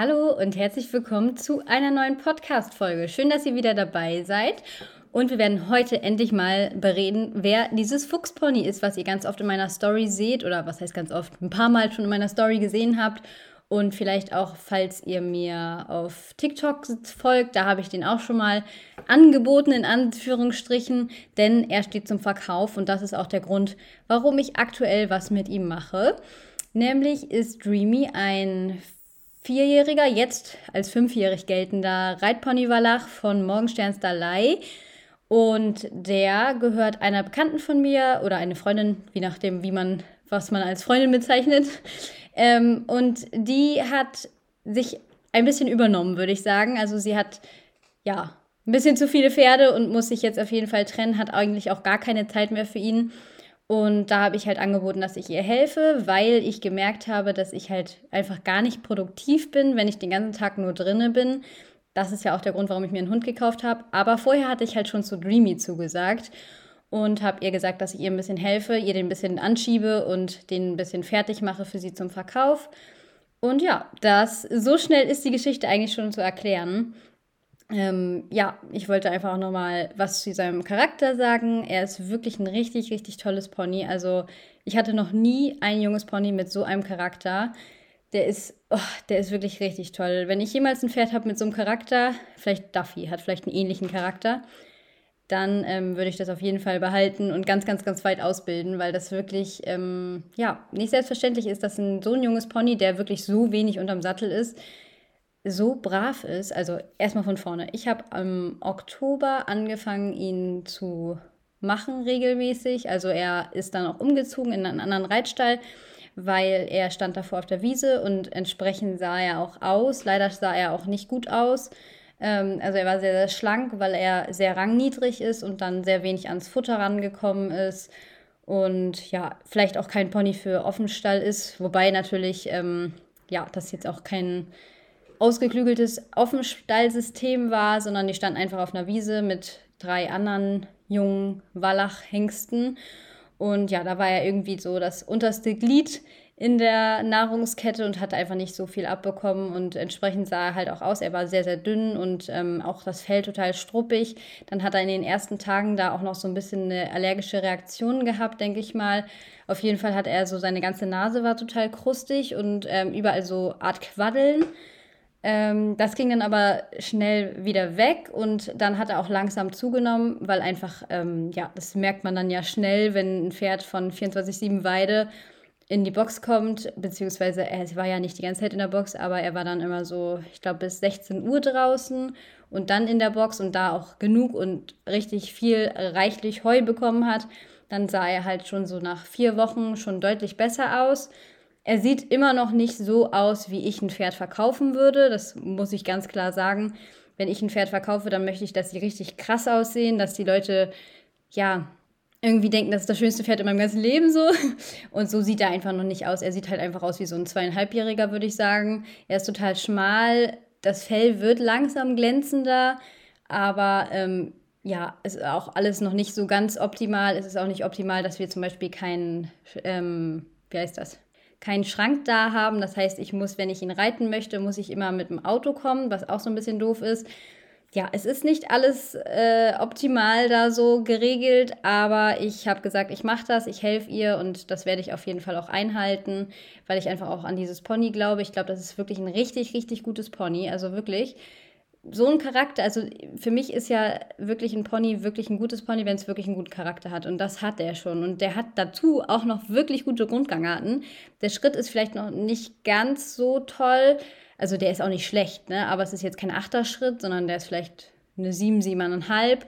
Hallo und herzlich willkommen zu einer neuen Podcast-Folge. Schön, dass ihr wieder dabei seid. Und wir werden heute endlich mal bereden, wer dieses Fuchspony ist, was ihr ganz oft in meiner Story seht oder was heißt ganz oft, ein paar Mal schon in meiner Story gesehen habt. Und vielleicht auch, falls ihr mir auf TikTok folgt, da habe ich den auch schon mal angeboten, in Anführungsstrichen, denn er steht zum Verkauf und das ist auch der Grund, warum ich aktuell was mit ihm mache. Nämlich ist Dreamy ein vierjähriger, jetzt als fünfjährig geltender Reitpony-Wallach von Morgensterns Dalai. Und der gehört einer Bekannten von mir oder eine Freundin, je nachdem, wie man, was man als Freundin bezeichnet. Ähm, und die hat sich ein bisschen übernommen, würde ich sagen. Also sie hat ja ein bisschen zu viele Pferde und muss sich jetzt auf jeden Fall trennen, hat eigentlich auch gar keine Zeit mehr für ihn. Und da habe ich halt angeboten, dass ich ihr helfe, weil ich gemerkt habe, dass ich halt einfach gar nicht produktiv bin, wenn ich den ganzen Tag nur drinne bin. Das ist ja auch der Grund, warum ich mir einen Hund gekauft habe. Aber vorher hatte ich halt schon zu Dreamy zugesagt und habe ihr gesagt, dass ich ihr ein bisschen helfe, ihr den ein bisschen anschiebe und den ein bisschen fertig mache für sie zum Verkauf. Und ja, das so schnell ist die Geschichte eigentlich schon zu erklären. Ähm, ja, ich wollte einfach auch nochmal was zu seinem Charakter sagen. Er ist wirklich ein richtig, richtig tolles Pony. Also ich hatte noch nie ein junges Pony mit so einem Charakter. Der ist, oh, der ist wirklich richtig toll. Wenn ich jemals ein Pferd habe mit so einem Charakter, vielleicht Duffy hat vielleicht einen ähnlichen Charakter, dann ähm, würde ich das auf jeden Fall behalten und ganz, ganz, ganz weit ausbilden, weil das wirklich, ähm, ja, nicht selbstverständlich ist, dass ein, so ein junges Pony, der wirklich so wenig unterm Sattel ist, so brav ist. Also erstmal von vorne. Ich habe im Oktober angefangen, ihn zu machen regelmäßig. Also er ist dann auch umgezogen in einen anderen Reitstall, weil er stand davor auf der Wiese und entsprechend sah er auch aus. Leider sah er auch nicht gut aus. Ähm, also er war sehr, sehr schlank, weil er sehr rangniedrig ist und dann sehr wenig ans Futter rangekommen ist. Und ja, vielleicht auch kein Pony für Offenstall ist, wobei natürlich, ähm, ja, das jetzt auch kein ausgeklügeltes Offenstallsystem war, sondern die standen einfach auf einer Wiese mit drei anderen jungen Wallach-Hengsten. Und ja, da war er irgendwie so das unterste Glied in der Nahrungskette und hat einfach nicht so viel abbekommen und entsprechend sah er halt auch aus. Er war sehr, sehr dünn und ähm, auch das Fell total struppig. Dann hat er in den ersten Tagen da auch noch so ein bisschen eine allergische Reaktion gehabt, denke ich mal. Auf jeden Fall hat er so, seine ganze Nase war total krustig und ähm, überall so Art Quaddeln. Ähm, das ging dann aber schnell wieder weg und dann hat er auch langsam zugenommen, weil einfach, ähm, ja, das merkt man dann ja schnell, wenn ein Pferd von 24-7 Weide in die Box kommt, beziehungsweise er war ja nicht die ganze Zeit in der Box, aber er war dann immer so, ich glaube, bis 16 Uhr draußen und dann in der Box und da auch genug und richtig viel reichlich Heu bekommen hat. Dann sah er halt schon so nach vier Wochen schon deutlich besser aus. Er sieht immer noch nicht so aus, wie ich ein Pferd verkaufen würde. Das muss ich ganz klar sagen. Wenn ich ein Pferd verkaufe, dann möchte ich, dass sie richtig krass aussehen, dass die Leute, ja, irgendwie denken, das ist das schönste Pferd in meinem ganzen Leben so. Und so sieht er einfach noch nicht aus. Er sieht halt einfach aus wie so ein zweieinhalbjähriger, würde ich sagen. Er ist total schmal. Das Fell wird langsam glänzender, aber ähm, ja, ist auch alles noch nicht so ganz optimal. Es ist auch nicht optimal, dass wir zum Beispiel keinen, ähm, wie heißt das? Keinen Schrank da haben. Das heißt, ich muss, wenn ich ihn reiten möchte, muss ich immer mit dem Auto kommen, was auch so ein bisschen doof ist. Ja, es ist nicht alles äh, optimal da so geregelt, aber ich habe gesagt, ich mache das, ich helfe ihr und das werde ich auf jeden Fall auch einhalten, weil ich einfach auch an dieses Pony glaube. Ich glaube, das ist wirklich ein richtig, richtig gutes Pony. Also wirklich so ein Charakter, also für mich ist ja wirklich ein Pony wirklich ein gutes Pony, wenn es wirklich einen guten Charakter hat. Und das hat er schon. Und der hat dazu auch noch wirklich gute Grundgangarten. Der Schritt ist vielleicht noch nicht ganz so toll. Also der ist auch nicht schlecht, ne? aber es ist jetzt kein Achterschritt, sondern der ist vielleicht eine 7, 7,5.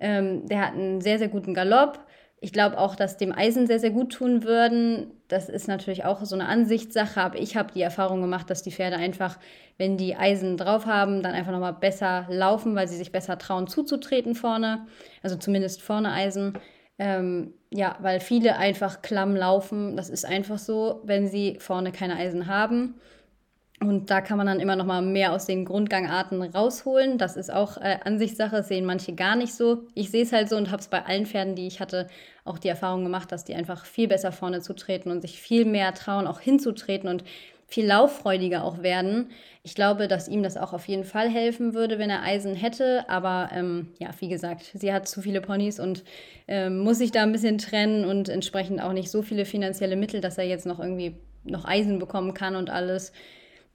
Ähm, der hat einen sehr, sehr guten Galopp. Ich glaube auch, dass dem Eisen sehr, sehr gut tun würden. Das ist natürlich auch so eine Ansichtssache, aber ich habe die Erfahrung gemacht, dass die Pferde einfach, wenn die Eisen drauf haben, dann einfach nochmal besser laufen, weil sie sich besser trauen zuzutreten vorne. Also zumindest vorne Eisen. Ähm, ja, weil viele einfach klamm laufen. Das ist einfach so, wenn sie vorne keine Eisen haben. Und da kann man dann immer noch mal mehr aus den Grundgangarten rausholen. Das ist auch äh, Ansichtssache, das sehen manche gar nicht so. Ich sehe es halt so und habe es bei allen Pferden, die ich hatte, auch die Erfahrung gemacht, dass die einfach viel besser vorne zutreten und sich viel mehr trauen, auch hinzutreten und viel lauffreudiger auch werden. Ich glaube, dass ihm das auch auf jeden Fall helfen würde, wenn er Eisen hätte. Aber ähm, ja, wie gesagt, sie hat zu viele Ponys und ähm, muss sich da ein bisschen trennen und entsprechend auch nicht so viele finanzielle Mittel, dass er jetzt noch irgendwie noch Eisen bekommen kann und alles.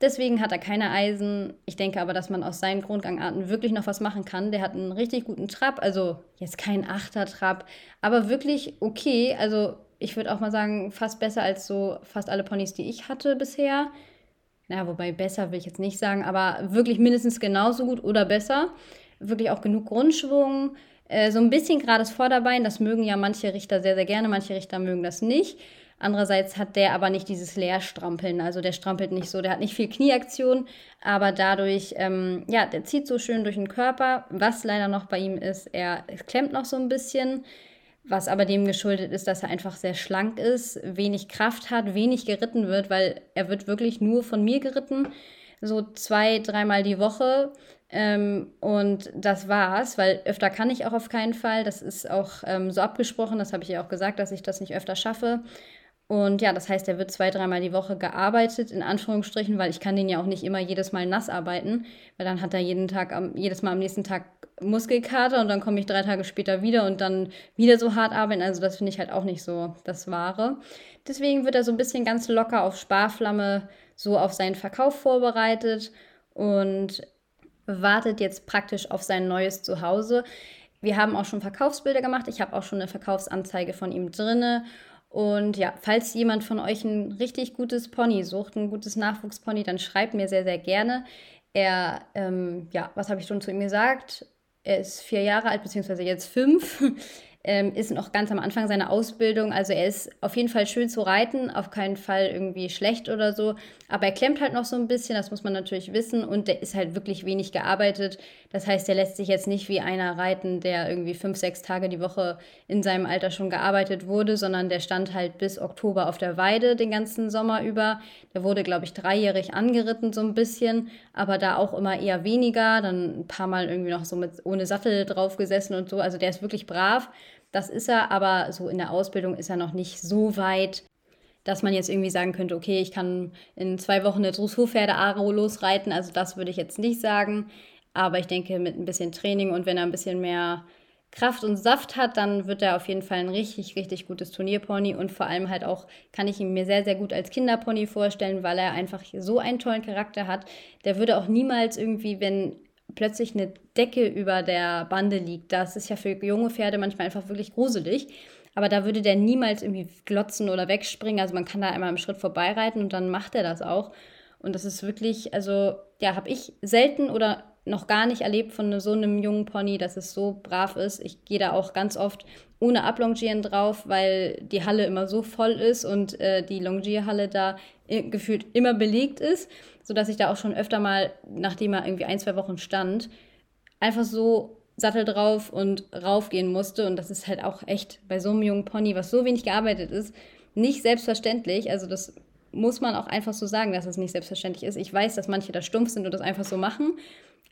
Deswegen hat er keine Eisen. Ich denke aber, dass man aus seinen Grundgangarten wirklich noch was machen kann. Der hat einen richtig guten Trab, also jetzt kein Achter-Trab, aber wirklich okay. Also ich würde auch mal sagen, fast besser als so fast alle Ponys, die ich hatte bisher. Naja, wobei besser will ich jetzt nicht sagen, aber wirklich mindestens genauso gut oder besser. Wirklich auch genug Grundschwung. Äh, so ein bisschen gerades Vorderbein, das mögen ja manche Richter sehr, sehr gerne, manche Richter mögen das nicht. Andererseits hat der aber nicht dieses Leerstrampeln, also der strampelt nicht so, der hat nicht viel Knieaktion, aber dadurch, ähm, ja, der zieht so schön durch den Körper. Was leider noch bei ihm ist, er klemmt noch so ein bisschen, was aber dem geschuldet ist, dass er einfach sehr schlank ist, wenig Kraft hat, wenig geritten wird, weil er wird wirklich nur von mir geritten, so zwei, dreimal die Woche. Ähm, und das war's, weil öfter kann ich auch auf keinen Fall. Das ist auch ähm, so abgesprochen, das habe ich ja auch gesagt, dass ich das nicht öfter schaffe. Und ja, das heißt, er wird zwei, dreimal die Woche gearbeitet, in Anführungsstrichen, weil ich kann den ja auch nicht immer jedes Mal nass arbeiten, weil dann hat er jeden Tag, jedes Mal am nächsten Tag Muskelkater und dann komme ich drei Tage später wieder und dann wieder so hart arbeiten. Also das finde ich halt auch nicht so das Wahre. Deswegen wird er so ein bisschen ganz locker auf Sparflamme so auf seinen Verkauf vorbereitet und wartet jetzt praktisch auf sein neues Zuhause. Wir haben auch schon Verkaufsbilder gemacht. Ich habe auch schon eine Verkaufsanzeige von ihm drinne und ja, falls jemand von euch ein richtig gutes Pony sucht, ein gutes Nachwuchspony, dann schreibt mir sehr, sehr gerne. Er, ähm, ja, was habe ich schon zu ihm gesagt? Er ist vier Jahre alt, beziehungsweise jetzt fünf ähm, ist noch ganz am Anfang seiner Ausbildung. Also er ist auf jeden Fall schön zu reiten, auf keinen Fall irgendwie schlecht oder so. Aber er klemmt halt noch so ein bisschen, das muss man natürlich wissen. Und der ist halt wirklich wenig gearbeitet. Das heißt, der lässt sich jetzt nicht wie einer reiten, der irgendwie fünf, sechs Tage die Woche in seinem Alter schon gearbeitet wurde, sondern der stand halt bis Oktober auf der Weide den ganzen Sommer über. Der wurde, glaube ich, dreijährig angeritten so ein bisschen, aber da auch immer eher weniger. Dann ein paar Mal irgendwie noch so mit ohne Sattel drauf gesessen und so. Also der ist wirklich brav. Das ist er, aber so in der Ausbildung ist er noch nicht so weit, dass man jetzt irgendwie sagen könnte, okay, ich kann in zwei Wochen eine Dressurpferde-Aro losreiten. Also das würde ich jetzt nicht sagen. Aber ich denke, mit ein bisschen Training und wenn er ein bisschen mehr Kraft und Saft hat, dann wird er auf jeden Fall ein richtig, richtig gutes Turnierpony und vor allem halt auch kann ich ihn mir sehr, sehr gut als Kinderpony vorstellen, weil er einfach so einen tollen Charakter hat. Der würde auch niemals irgendwie, wenn plötzlich eine Decke über der Bande liegt. Das ist ja für junge Pferde manchmal einfach wirklich gruselig. Aber da würde der niemals irgendwie glotzen oder wegspringen. Also man kann da einmal im Schritt vorbeireiten und dann macht er das auch. Und das ist wirklich, also ja, habe ich selten oder noch gar nicht erlebt von so einem jungen Pony, dass es so brav ist. Ich gehe da auch ganz oft ohne Ablongieren drauf, weil die Halle immer so voll ist und äh, die Longierhalle da gefühlt immer belegt ist sodass ich da auch schon öfter mal, nachdem er irgendwie ein, zwei Wochen stand, einfach so Sattel drauf und raufgehen musste. Und das ist halt auch echt bei so einem jungen Pony, was so wenig gearbeitet ist, nicht selbstverständlich. Also das muss man auch einfach so sagen, dass es nicht selbstverständlich ist. Ich weiß, dass manche da stumpf sind und das einfach so machen.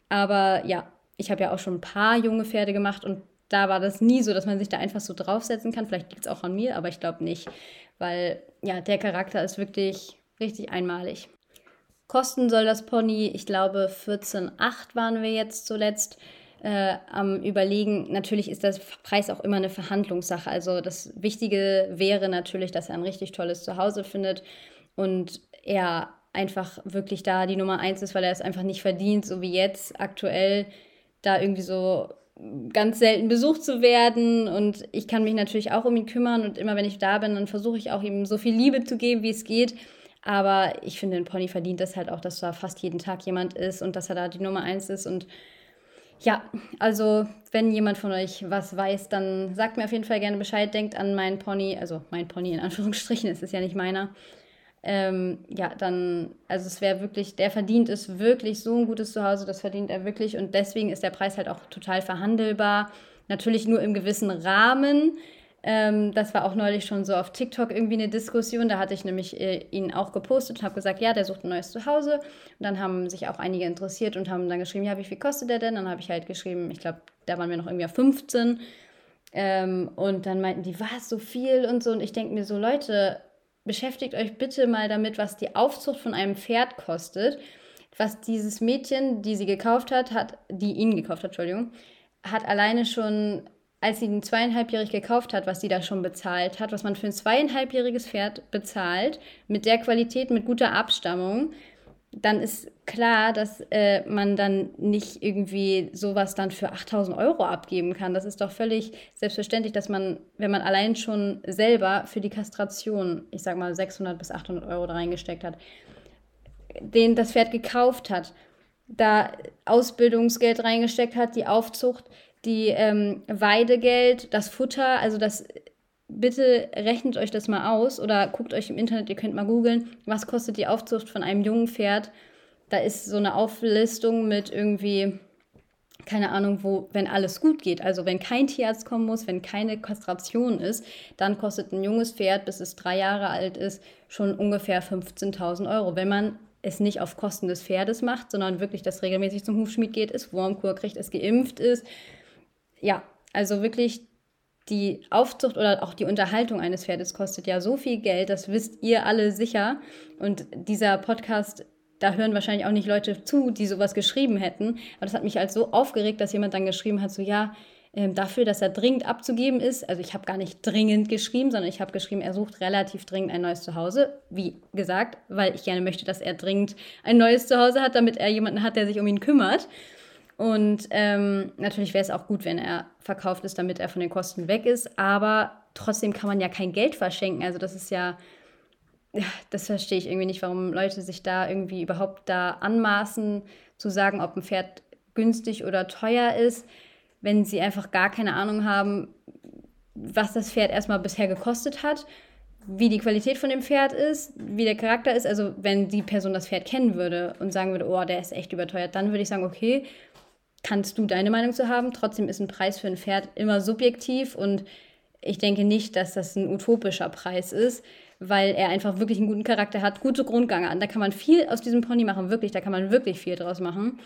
Aber ja, ich habe ja auch schon ein paar junge Pferde gemacht und da war das nie so, dass man sich da einfach so draufsetzen kann. Vielleicht liegt es auch an mir, aber ich glaube nicht. Weil ja, der Charakter ist wirklich richtig einmalig. Kosten soll das Pony, ich glaube 14,8 waren wir jetzt zuletzt äh, am Überlegen. Natürlich ist der Preis auch immer eine Verhandlungssache. Also das Wichtige wäre natürlich, dass er ein richtig tolles Zuhause findet und er einfach wirklich da die Nummer eins ist, weil er es einfach nicht verdient, so wie jetzt aktuell da irgendwie so ganz selten besucht zu werden und ich kann mich natürlich auch um ihn kümmern und immer wenn ich da bin, dann versuche ich auch ihm so viel Liebe zu geben, wie es geht. Aber ich finde, ein Pony verdient das halt auch, dass da fast jeden Tag jemand ist und dass er da die Nummer eins ist. Und ja, also wenn jemand von euch was weiß, dann sagt mir auf jeden Fall gerne Bescheid. Denkt an meinen Pony, also mein Pony in Anführungsstrichen, es ist ja nicht meiner. Ähm, ja, dann, also es wäre wirklich, der verdient es wirklich so ein gutes Zuhause, das verdient er wirklich und deswegen ist der Preis halt auch total verhandelbar. Natürlich nur im gewissen Rahmen. Ähm, das war auch neulich schon so auf TikTok irgendwie eine Diskussion. Da hatte ich nämlich äh, ihn auch gepostet und habe gesagt, ja, der sucht ein neues Zuhause. Und dann haben sich auch einige interessiert und haben dann geschrieben, ja, wie viel kostet der denn? Dann habe ich halt geschrieben, ich glaube, da waren wir noch irgendwie auf 15. Ähm, und dann meinten die, was, so viel und so. Und ich denke mir so, Leute, beschäftigt euch bitte mal damit, was die Aufzucht von einem Pferd kostet. Was dieses Mädchen, die sie gekauft hat, hat, die ihn gekauft hat, Entschuldigung, hat alleine schon, als sie ihn zweieinhalbjährig gekauft hat, was sie da schon bezahlt hat, was man für ein zweieinhalbjähriges Pferd bezahlt, mit der Qualität, mit guter Abstammung, dann ist klar, dass äh, man dann nicht irgendwie sowas dann für 8000 Euro abgeben kann. Das ist doch völlig selbstverständlich, dass man, wenn man allein schon selber für die Kastration, ich sag mal 600 bis 800 Euro da reingesteckt hat, den das Pferd gekauft hat, da Ausbildungsgeld reingesteckt hat, die Aufzucht, die ähm, Weidegeld, das Futter, also das bitte rechnet euch das mal aus oder guckt euch im Internet, ihr könnt mal googeln, was kostet die Aufzucht von einem jungen Pferd. Da ist so eine Auflistung mit irgendwie, keine Ahnung, wo, wenn alles gut geht, also wenn kein Tierarzt kommen muss, wenn keine Kastration ist, dann kostet ein junges Pferd, bis es drei Jahre alt ist, schon ungefähr 15.000 Euro. Wenn man es nicht auf Kosten des Pferdes macht, sondern wirklich, dass regelmäßig zum Hufschmied geht, es Wurmkur kriegt, es geimpft ist. Ja, also wirklich die Aufzucht oder auch die Unterhaltung eines Pferdes kostet ja so viel Geld, das wisst ihr alle sicher. Und dieser Podcast, da hören wahrscheinlich auch nicht Leute zu, die sowas geschrieben hätten. Aber das hat mich halt so aufgeregt, dass jemand dann geschrieben hat, so ja, ähm, dafür, dass er dringend abzugeben ist. Also ich habe gar nicht dringend geschrieben, sondern ich habe geschrieben, er sucht relativ dringend ein neues Zuhause. Wie gesagt, weil ich gerne möchte, dass er dringend ein neues Zuhause hat, damit er jemanden hat, der sich um ihn kümmert. Und ähm, natürlich wäre es auch gut, wenn er verkauft ist, damit er von den Kosten weg ist. Aber trotzdem kann man ja kein Geld verschenken. Also das ist ja, ja, das verstehe ich irgendwie nicht, warum Leute sich da irgendwie überhaupt da anmaßen, zu sagen, ob ein Pferd günstig oder teuer ist, wenn sie einfach gar keine Ahnung haben, was das Pferd erstmal bisher gekostet hat, wie die Qualität von dem Pferd ist, wie der Charakter ist. Also wenn die Person das Pferd kennen würde und sagen würde, oh, der ist echt überteuert, dann würde ich sagen, okay, kannst du deine Meinung zu haben. Trotzdem ist ein Preis für ein Pferd immer subjektiv und ich denke nicht, dass das ein utopischer Preis ist, weil er einfach wirklich einen guten Charakter hat, gute Grundgange an. Da kann man viel aus diesem Pony machen, wirklich, da kann man wirklich viel draus machen.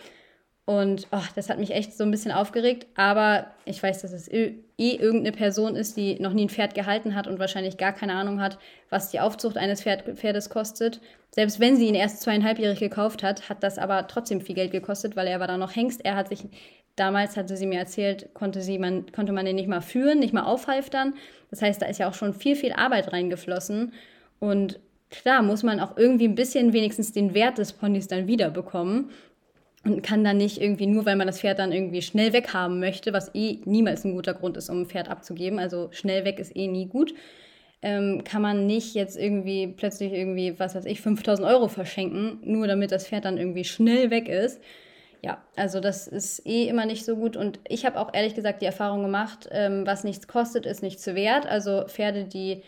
Und oh, das hat mich echt so ein bisschen aufgeregt. Aber ich weiß, dass es eh irgendeine Person ist, die noch nie ein Pferd gehalten hat und wahrscheinlich gar keine Ahnung hat, was die Aufzucht eines Pferd, Pferdes kostet. Selbst wenn sie ihn erst zweieinhalbjährig gekauft hat, hat das aber trotzdem viel Geld gekostet, weil er war da noch Hengst. Er hat sich, damals hatte sie mir erzählt, konnte, sie man, konnte man den nicht mal führen, nicht mal aufhalftern. Das heißt, da ist ja auch schon viel, viel Arbeit reingeflossen. Und klar muss man auch irgendwie ein bisschen wenigstens den Wert des Ponys dann wiederbekommen und kann dann nicht irgendwie nur, weil man das Pferd dann irgendwie schnell weghaben möchte, was eh niemals ein guter Grund ist, um ein Pferd abzugeben, also schnell weg ist eh nie gut, ähm, kann man nicht jetzt irgendwie plötzlich irgendwie, was weiß ich, 5000 Euro verschenken, nur damit das Pferd dann irgendwie schnell weg ist. Ja, also das ist eh immer nicht so gut und ich habe auch ehrlich gesagt die Erfahrung gemacht, ähm, was nichts kostet, ist nichts wert. Also Pferde, die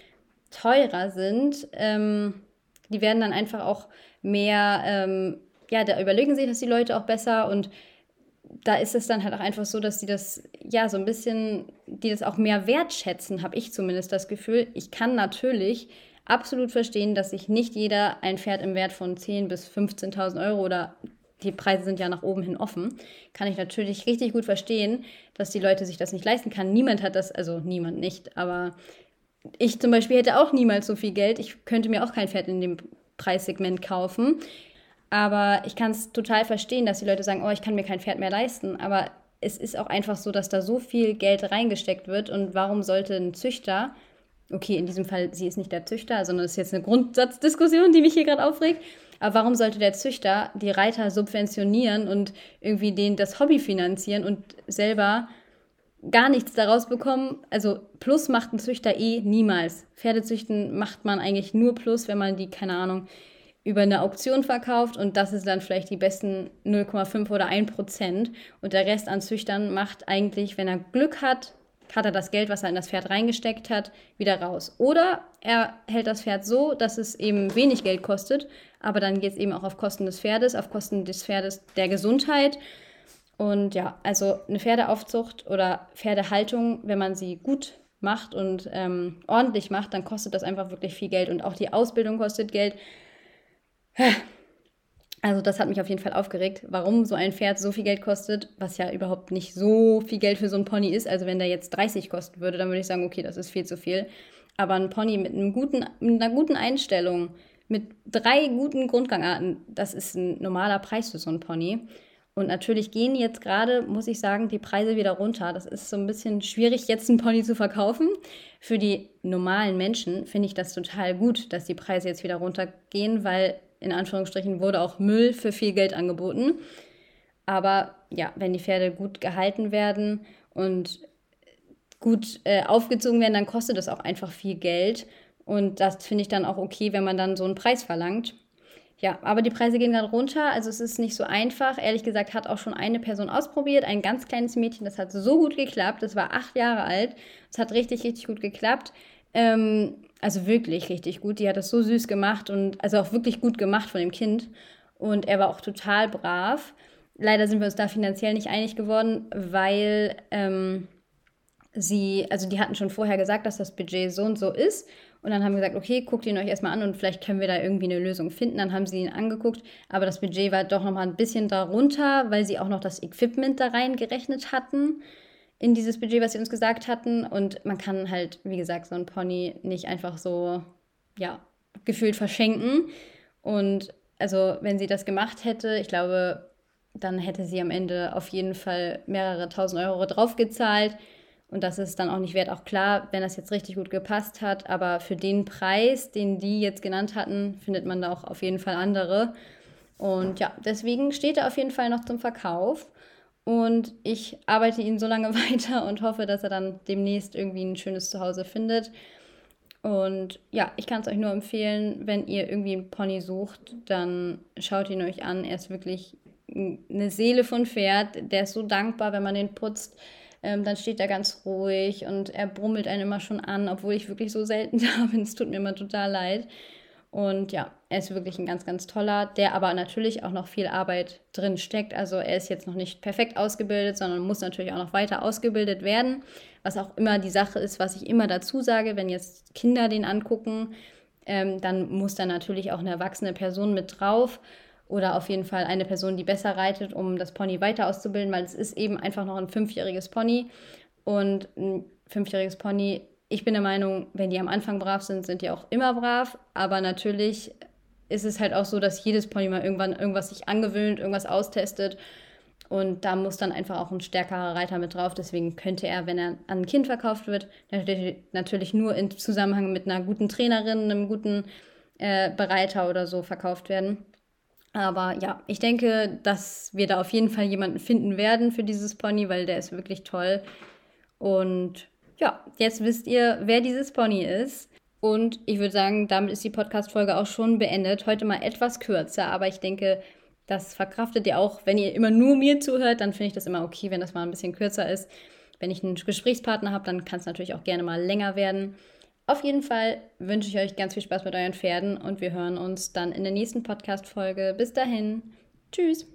teurer sind, ähm, die werden dann einfach auch mehr ähm, ja, da überlegen sich das die Leute auch besser und da ist es dann halt auch einfach so, dass die das, ja, so ein bisschen, die das auch mehr wertschätzen, habe ich zumindest das Gefühl. Ich kann natürlich absolut verstehen, dass sich nicht jeder ein Pferd im Wert von 10.000 bis 15.000 Euro oder die Preise sind ja nach oben hin offen, kann ich natürlich richtig gut verstehen, dass die Leute sich das nicht leisten kann. Niemand hat das, also niemand nicht, aber ich zum Beispiel hätte auch niemals so viel Geld. Ich könnte mir auch kein Pferd in dem Preissegment kaufen. Aber ich kann es total verstehen, dass die Leute sagen, oh, ich kann mir kein Pferd mehr leisten. Aber es ist auch einfach so, dass da so viel Geld reingesteckt wird. Und warum sollte ein Züchter, okay, in diesem Fall, sie ist nicht der Züchter, sondern es ist jetzt eine Grundsatzdiskussion, die mich hier gerade aufregt. Aber warum sollte der Züchter die Reiter subventionieren und irgendwie denen das Hobby finanzieren und selber gar nichts daraus bekommen? Also Plus macht ein Züchter eh niemals. Pferdezüchten macht man eigentlich nur Plus, wenn man die, keine Ahnung, über eine Auktion verkauft und das ist dann vielleicht die besten 0,5 oder 1 Prozent. Und der Rest an Züchtern macht eigentlich, wenn er Glück hat, hat er das Geld, was er in das Pferd reingesteckt hat, wieder raus. Oder er hält das Pferd so, dass es eben wenig Geld kostet, aber dann geht es eben auch auf Kosten des Pferdes, auf Kosten des Pferdes der Gesundheit. Und ja, also eine Pferdeaufzucht oder Pferdehaltung, wenn man sie gut macht und ähm, ordentlich macht, dann kostet das einfach wirklich viel Geld. Und auch die Ausbildung kostet Geld. Also das hat mich auf jeden Fall aufgeregt, warum so ein Pferd so viel Geld kostet, was ja überhaupt nicht so viel Geld für so ein Pony ist. Also wenn der jetzt 30 kosten würde, dann würde ich sagen, okay, das ist viel zu viel. Aber ein Pony mit, einem guten, mit einer guten Einstellung, mit drei guten Grundgangarten, das ist ein normaler Preis für so ein Pony. Und natürlich gehen jetzt gerade, muss ich sagen, die Preise wieder runter. Das ist so ein bisschen schwierig, jetzt einen Pony zu verkaufen. Für die normalen Menschen finde ich das total gut, dass die Preise jetzt wieder runtergehen, weil in Anführungsstrichen wurde auch Müll für viel Geld angeboten. Aber ja, wenn die Pferde gut gehalten werden und gut äh, aufgezogen werden, dann kostet das auch einfach viel Geld. Und das finde ich dann auch okay, wenn man dann so einen Preis verlangt. Ja, aber die Preise gehen gerade runter. Also es ist nicht so einfach. Ehrlich gesagt hat auch schon eine Person ausprobiert, ein ganz kleines Mädchen, das hat so gut geklappt. Das war acht Jahre alt. Es hat richtig, richtig gut geklappt. Ähm, also wirklich richtig gut. Die hat das so süß gemacht und also auch wirklich gut gemacht von dem Kind. Und er war auch total brav. Leider sind wir uns da finanziell nicht einig geworden, weil ähm, sie, also die hatten schon vorher gesagt, dass das Budget so und so ist. Und dann haben wir gesagt, okay, guckt ihn euch erstmal an und vielleicht können wir da irgendwie eine Lösung finden. Dann haben sie ihn angeguckt, aber das Budget war doch nochmal ein bisschen darunter, weil sie auch noch das Equipment da reingerechnet hatten in dieses Budget, was sie uns gesagt hatten. Und man kann halt, wie gesagt, so ein Pony nicht einfach so, ja, gefühlt verschenken. Und also, wenn sie das gemacht hätte, ich glaube, dann hätte sie am Ende auf jeden Fall mehrere tausend Euro draufgezahlt. Und das ist dann auch nicht wert. Auch klar, wenn das jetzt richtig gut gepasst hat, aber für den Preis, den die jetzt genannt hatten, findet man da auch auf jeden Fall andere. Und ja, deswegen steht er auf jeden Fall noch zum Verkauf. Und ich arbeite ihn so lange weiter und hoffe, dass er dann demnächst irgendwie ein schönes Zuhause findet. Und ja, ich kann es euch nur empfehlen, wenn ihr irgendwie einen Pony sucht, dann schaut ihn euch an. Er ist wirklich eine Seele von Pferd. Der ist so dankbar, wenn man den putzt ähm, dann steht er ganz ruhig und er brummelt einen immer schon an, obwohl ich wirklich so selten da bin. Es tut mir immer total leid. Und ja, er ist wirklich ein ganz, ganz toller, der aber natürlich auch noch viel Arbeit drin steckt. Also er ist jetzt noch nicht perfekt ausgebildet, sondern muss natürlich auch noch weiter ausgebildet werden. Was auch immer die Sache ist, was ich immer dazu sage, wenn jetzt Kinder den angucken, ähm, dann muss da natürlich auch eine erwachsene Person mit drauf oder auf jeden Fall eine Person, die besser reitet, um das Pony weiter auszubilden, weil es ist eben einfach noch ein fünfjähriges Pony. Und ein fünfjähriges Pony, ich bin der Meinung, wenn die am Anfang brav sind, sind die auch immer brav. Aber natürlich ist es halt auch so, dass jedes Pony mal irgendwann irgendwas sich angewöhnt, irgendwas austestet. Und da muss dann einfach auch ein stärkerer Reiter mit drauf. Deswegen könnte er, wenn er an ein Kind verkauft wird, natürlich nur in Zusammenhang mit einer guten Trainerin, einem guten äh, Bereiter oder so verkauft werden. Aber ja, ich denke, dass wir da auf jeden Fall jemanden finden werden für dieses Pony, weil der ist wirklich toll. Und ja, jetzt wisst ihr, wer dieses Pony ist. Und ich würde sagen, damit ist die Podcast-Folge auch schon beendet. Heute mal etwas kürzer, aber ich denke, das verkraftet ihr auch. Wenn ihr immer nur mir zuhört, dann finde ich das immer okay, wenn das mal ein bisschen kürzer ist. Wenn ich einen Gesprächspartner habe, dann kann es natürlich auch gerne mal länger werden. Auf jeden Fall wünsche ich euch ganz viel Spaß mit euren Pferden und wir hören uns dann in der nächsten Podcast-Folge. Bis dahin. Tschüss.